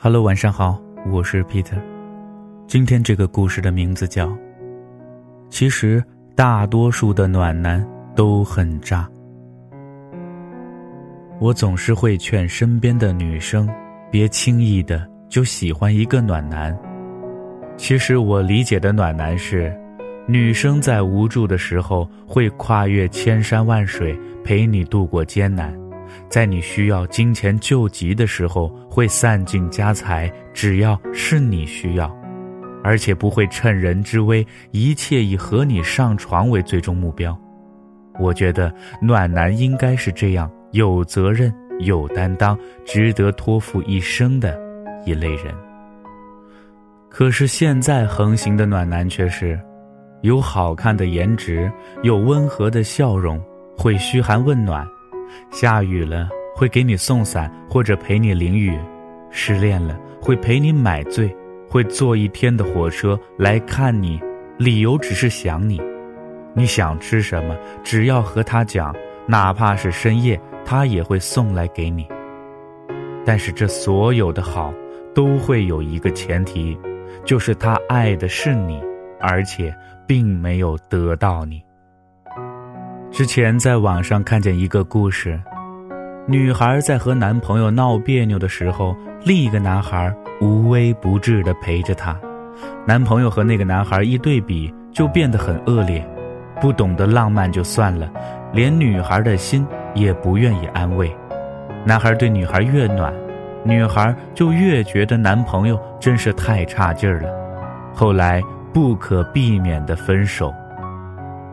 Hello，晚上好，我是 Peter。今天这个故事的名字叫《其实大多数的暖男都很渣》。我总是会劝身边的女生别轻易的就喜欢一个暖男。其实我理解的暖男是，女生在无助的时候会跨越千山万水陪你度过艰难。在你需要金钱救急的时候，会散尽家财，只要是你需要，而且不会趁人之危，一切以和你上床为最终目标。我觉得暖男应该是这样，有责任、有担当，值得托付一生的一类人。可是现在横行的暖男却是，有好看的颜值，有温和的笑容，会嘘寒问暖。下雨了会给你送伞或者陪你淋雨，失恋了会陪你买醉，会坐一天的火车来看你，理由只是想你。你想吃什么，只要和他讲，哪怕是深夜，他也会送来给你。但是这所有的好，都会有一个前提，就是他爱的是你，而且并没有得到你。之前在网上看见一个故事，女孩在和男朋友闹别扭的时候，另一个男孩无微不至地陪着她。男朋友和那个男孩一对比，就变得很恶劣，不懂得浪漫就算了，连女孩的心也不愿意安慰。男孩对女孩越暖，女孩就越觉得男朋友真是太差劲儿了。后来不可避免的分手。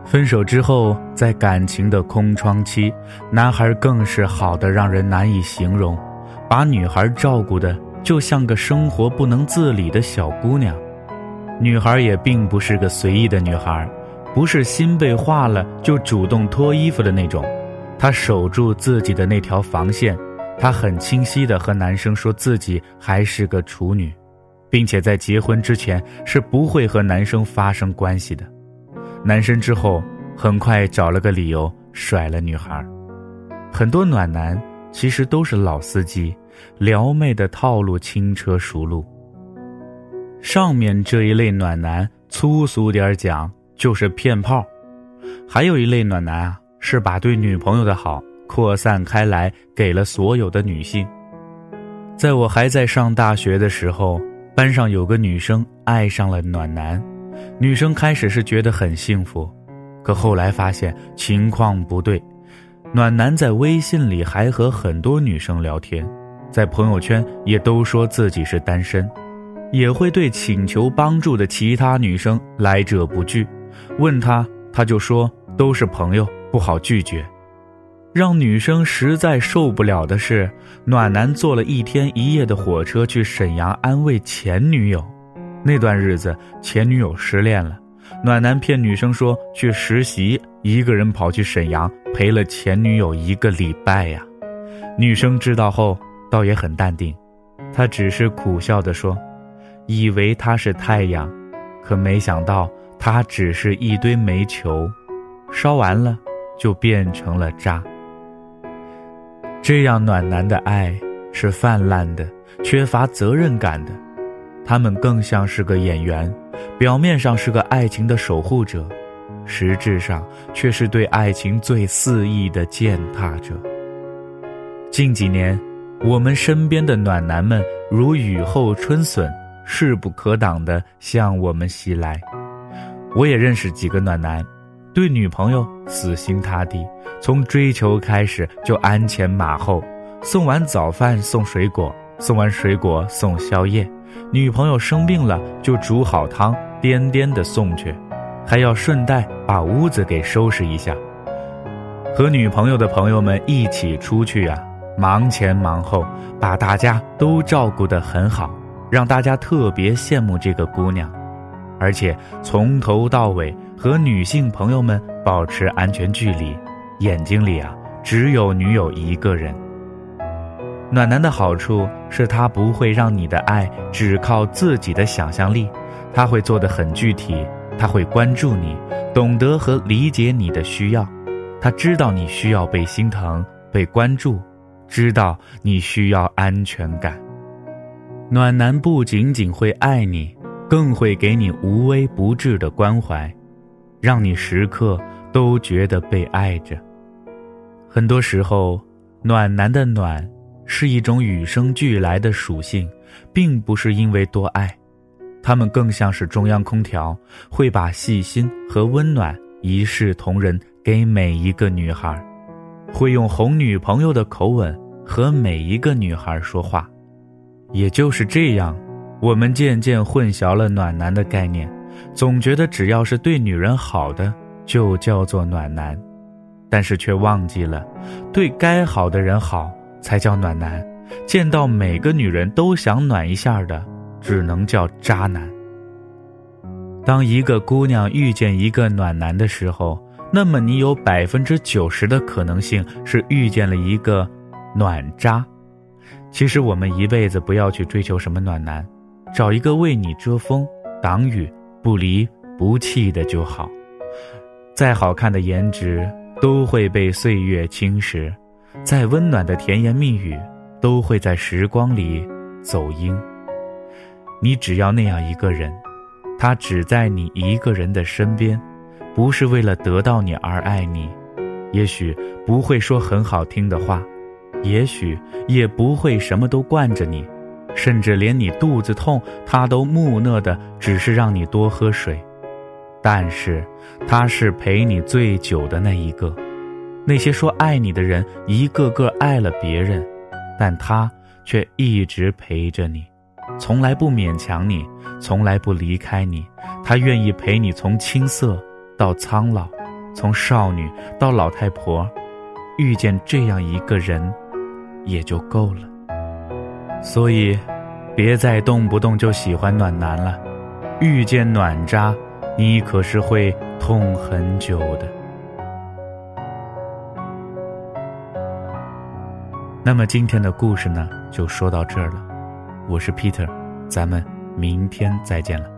分手之后，在感情的空窗期，男孩更是好的让人难以形容，把女孩照顾的就像个生活不能自理的小姑娘。女孩也并不是个随意的女孩，不是心被化了就主动脱衣服的那种，她守住自己的那条防线，她很清晰的和男生说自己还是个处女，并且在结婚之前是不会和男生发生关系的。男生之后很快找了个理由甩了女孩。很多暖男其实都是老司机，撩妹的套路轻车熟路。上面这一类暖男，粗俗点讲就是骗炮；还有一类暖男啊，是把对女朋友的好扩散开来，给了所有的女性。在我还在上大学的时候，班上有个女生爱上了暖男。女生开始是觉得很幸福，可后来发现情况不对。暖男在微信里还和很多女生聊天，在朋友圈也都说自己是单身，也会对请求帮助的其他女生来者不拒。问他，他就说都是朋友，不好拒绝。让女生实在受不了的是，暖男坐了一天一夜的火车去沈阳安慰前女友。那段日子，前女友失恋了，暖男骗女生说去实习，一个人跑去沈阳陪了前女友一个礼拜呀。女生知道后，倒也很淡定，她只是苦笑的说：“以为他是太阳，可没想到他只是一堆煤球，烧完了就变成了渣。”这样暖男的爱是泛滥的，缺乏责任感的。他们更像是个演员，表面上是个爱情的守护者，实质上却是对爱情最肆意的践踏者。近几年，我们身边的暖男们如雨后春笋，势不可挡地向我们袭来。我也认识几个暖男，对女朋友死心塌地，从追求开始就鞍前马后，送完早饭送水果，送完水果送宵夜。女朋友生病了，就煮好汤，颠颠的送去，还要顺带把屋子给收拾一下。和女朋友的朋友们一起出去啊，忙前忙后，把大家都照顾得很好，让大家特别羡慕这个姑娘。而且从头到尾和女性朋友们保持安全距离，眼睛里啊只有女友一个人。暖男的好处是他不会让你的爱只靠自己的想象力，他会做得很具体，他会关注你，懂得和理解你的需要，他知道你需要被心疼、被关注，知道你需要安全感。暖男不仅仅会爱你，更会给你无微不至的关怀，让你时刻都觉得被爱着。很多时候，暖男的暖是一种与生俱来的属性，并不是因为多爱，他们更像是中央空调，会把细心和温暖一视同仁给每一个女孩，会用哄女朋友的口吻和每一个女孩说话。也就是这样，我们渐渐混淆了暖男的概念，总觉得只要是对女人好的就叫做暖男，但是却忘记了，对该好的人好才叫暖男。见到每个女人都想暖一下的，只能叫渣男。当一个姑娘遇见一个暖男的时候，那么你有百分之九十的可能性是遇见了一个暖渣。其实我们一辈子不要去追求什么暖男，找一个为你遮风挡雨、不离不弃的就好。再好看的颜值都会被岁月侵蚀，再温暖的甜言蜜语都会在时光里走音。你只要那样一个人，他只在你一个人的身边，不是为了得到你而爱你，也许不会说很好听的话。也许也不会什么都惯着你，甚至连你肚子痛，他都木讷的，只是让你多喝水。但是，他是陪你最久的那一个。那些说爱你的人，一个个爱了别人，但他却一直陪着你，从来不勉强你，从来不离开你。他愿意陪你从青涩到苍老，从少女到老太婆。遇见这样一个人。也就够了，所以，别再动不动就喜欢暖男了。遇见暖渣，你可是会痛很久的。那么今天的故事呢，就说到这儿了。我是 Peter，咱们明天再见了。